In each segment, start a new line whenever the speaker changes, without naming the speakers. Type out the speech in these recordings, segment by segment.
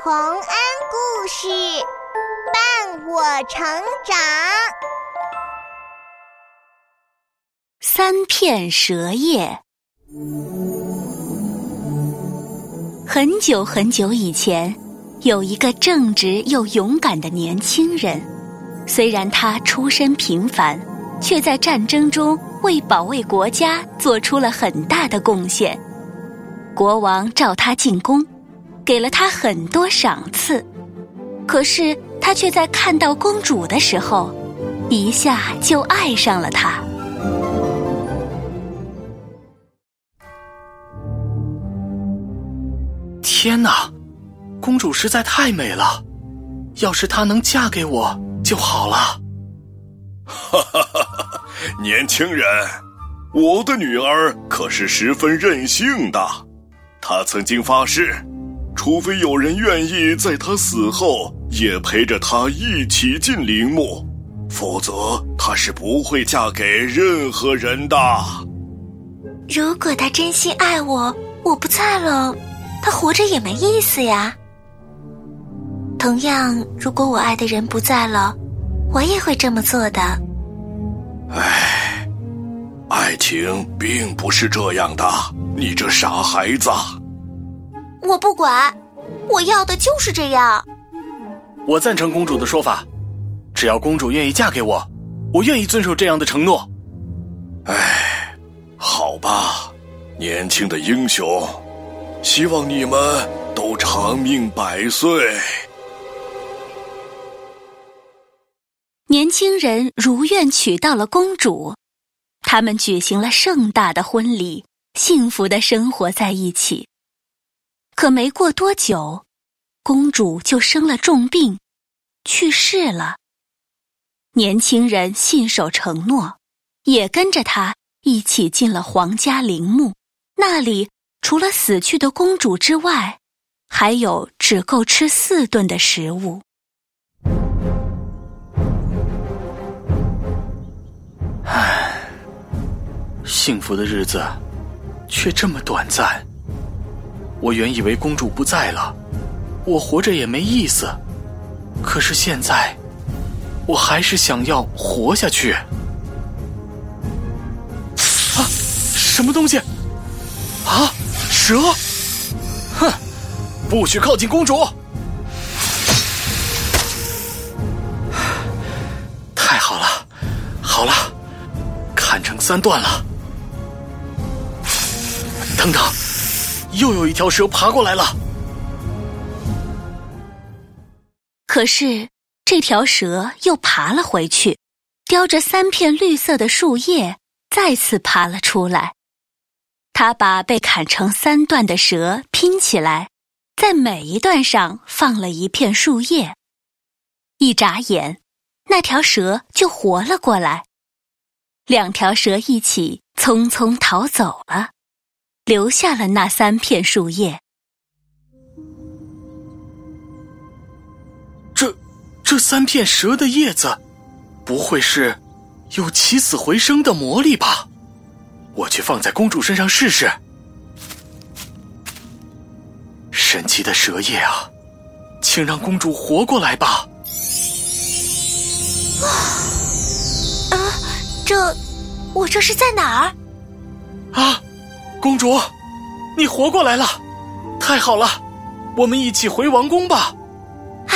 洪恩故事伴我成长。
三片蛇叶。很久很久以前，有一个正直又勇敢的年轻人。虽然他出身平凡，却在战争中为保卫国家做出了很大的贡献。国王召他进宫。给了他很多赏赐，可是他却在看到公主的时候，一下就爱上了她。
天哪，公主实在太美了，要是她能嫁给我就好了。
哈哈哈哈！年轻人，我的女儿可是十分任性的，她曾经发誓。除非有人愿意在他死后也陪着他一起进陵墓，否则他是不会嫁给任何人的。
如果他真心爱我，我不在了，他活着也没意思呀。同样，如果我爱的人不在了，我也会这么做的。
唉，爱情并不是这样的，你这傻孩子。
我不管，我要的就是这样。
我赞成公主的说法，只要公主愿意嫁给我，我愿意遵守这样的承诺。
唉，好吧，年轻的英雄，希望你们都长命百岁。
年轻人如愿娶到了公主，他们举行了盛大的婚礼，幸福的生活在一起。可没过多久，公主就生了重病，去世了。年轻人信守承诺，也跟着他一起进了皇家陵墓。那里除了死去的公主之外，还有只够吃四顿的食物。
唉，幸福的日子却这么短暂。我原以为公主不在了，我活着也没意思。可是现在，我还是想要活下去。啊，什么东西？啊，蛇！哼，不许靠近公主！太好了，好了，砍成三段了。等等。又有一条蛇爬过来了，
可是这条蛇又爬了回去，叼着三片绿色的树叶，再次爬了出来。他把被砍成三段的蛇拼起来，在每一段上放了一片树叶。一眨眼，那条蛇就活了过来。两条蛇一起匆匆逃走了。留下了那三片树叶。
这，这三片蛇的叶子，不会是有起死回生的魔力吧？我去放在公主身上试试。神奇的蛇叶啊，请让公主活过来吧！
啊，这，我这是在哪儿？
啊！公主，你活过来了，太好了！我们一起回王宫吧。
啊，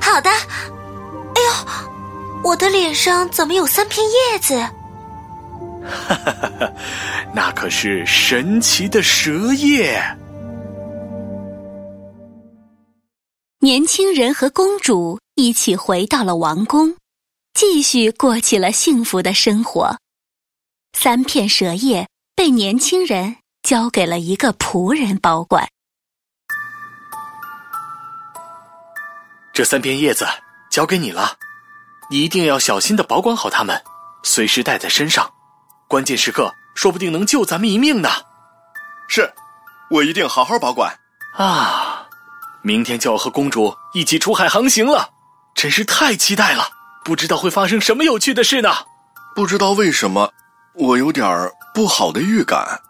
好的。哎呦，我的脸上怎么有三片叶子？
哈哈哈哈那可是神奇的蛇叶。
年轻人和公主一起回到了王宫，继续过起了幸福的生活。三片蛇叶。被年轻人交给了一个仆人保管。
这三片叶子交给你了，你一定要小心的保管好它们，随时带在身上，关键时刻说不定能救咱们一命呢。
是，我一定好好保管。
啊，明天就要和公主一起出海航行了，真是太期待了！不知道会发生什么有趣的事呢？
不知道为什么。我有点儿不好的预感。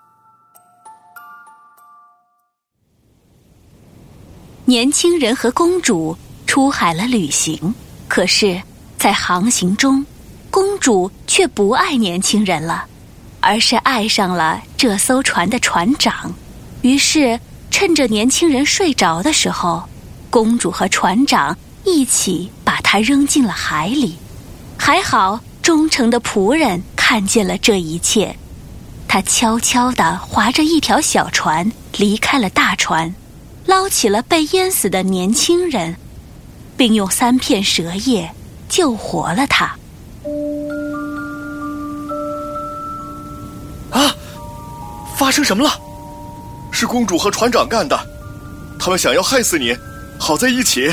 年轻人和公主出海了旅行，可是，在航行中，公主却不爱年轻人了，而是爱上了这艘船的船长。于是，趁着年轻人睡着的时候，公主和船长一起把他扔进了海里。还好，忠诚的仆人看见了这一切，他悄悄地划着一条小船离开了大船。捞起了被淹死的年轻人，并用三片蛇叶救活了他。
啊！发生什么了？
是公主和船长干的，他们想要害死你，好在一起。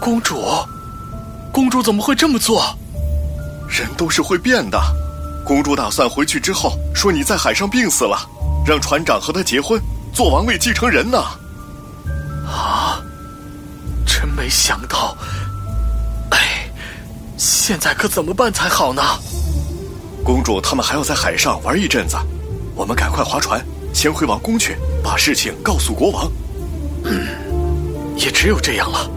公主，公主怎么会这么做？
人都是会变的。公主打算回去之后说你在海上病死了，让船长和她结婚，做王位继承人呢。
啊！真没想到，哎，现在可怎么办才好呢？
公主他们还要在海上玩一阵子，我们赶快划船，先回王宫去，把事情告诉国王。
嗯，也只有这样了。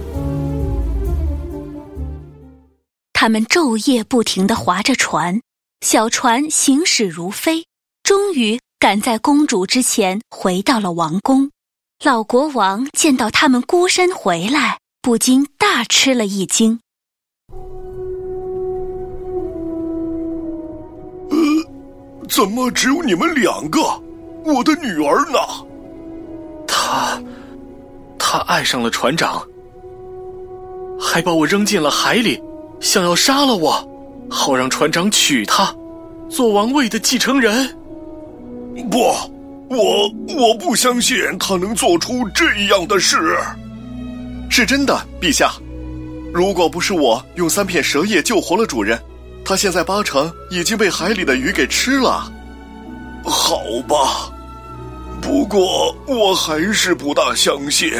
他们昼夜不停的划着船，小船行驶如飞，终于赶在公主之前回到了王宫。老国王见到他们孤身回来，不禁大吃了一惊。
呃，怎么只有你们两个？我的女儿呢？
她，她爱上了船长，还把我扔进了海里，想要杀了我，好让船长娶她，做王位的继承人。
不。我我不相信他能做出这样的事，是真的，陛下。如果不是我用三片蛇叶救活了主人，他现在八成已经被海里的鱼给吃了。好吧，不过我还是不大相信，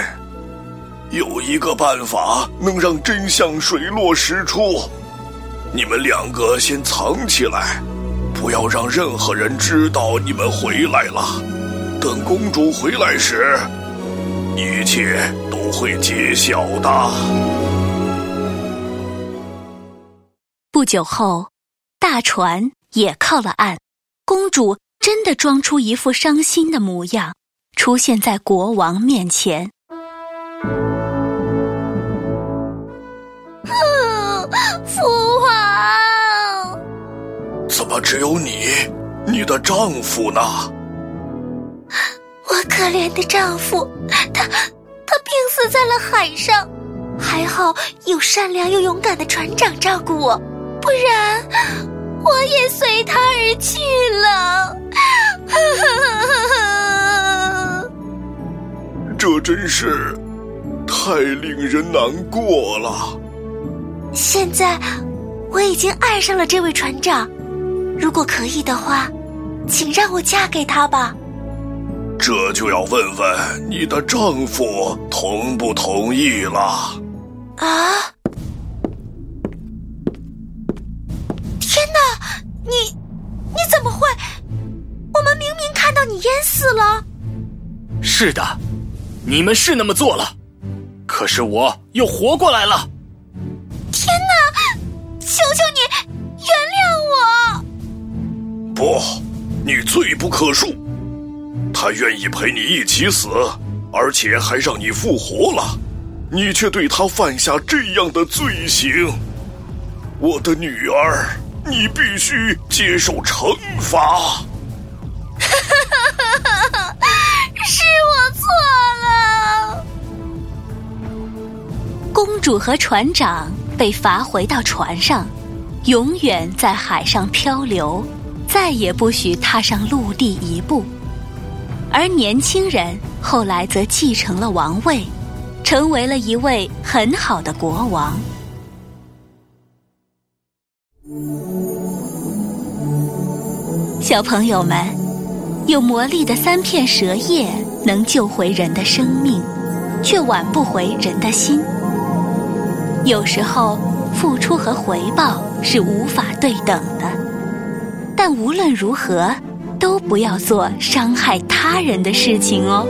有一个办法能让真相水落石出。你们两个先藏起来，不要让任何人知道你们回来了。等公主回来时，一切都会揭晓的。
不久后，大船也靠了岸，公主真的装出一副伤心的模样，出现在国王面前。
只有你？你的丈夫呢？
我可怜的丈夫，他他病死在了海上，还好有善良又勇敢的船长照顾我，不然我也随他而去了。
这真是太令人难过了。
现在我已经爱上了这位船长，如果可以的话，请让我嫁给他吧。
这就要问问你的丈夫同不同意了。
啊！天哪，你你怎么会？我们明明看到你淹死了。
是的，你们是那么做了，可是我又活过来了。
天哪！求求你原谅
我。不，你罪不可恕。他愿意陪你一起死，而且还让你复活了，你却对他犯下这样的罪行，我的女儿，你必须接受惩罚。
哈哈哈哈哈！是我错了。
公主和船长被罚回到船上，永远在海上漂流，再也不许踏上陆地一步。而年轻人后来则继承了王位，成为了一位很好的国王。小朋友们，有魔力的三片蛇叶能救回人的生命，却挽不回人的心。有时候，付出和回报是无法对等的，但无论如何。都不要做伤害他人的事情哦。